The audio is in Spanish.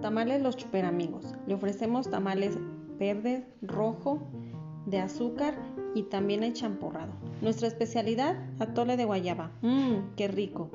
Tamales Los Chuperamigos. Le ofrecemos tamales verde, rojo, de azúcar y también hay champurrado. Nuestra especialidad, atole de guayaba. Mmm, qué rico.